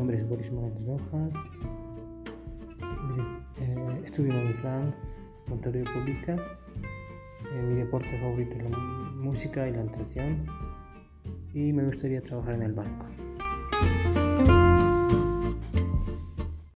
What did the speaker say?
nombre es Boris Morales Rojas. Eh, estudio en France, Contaduría Pública. Eh, mi deporte favorito es la música y la natación. Y me gustaría trabajar en el banco.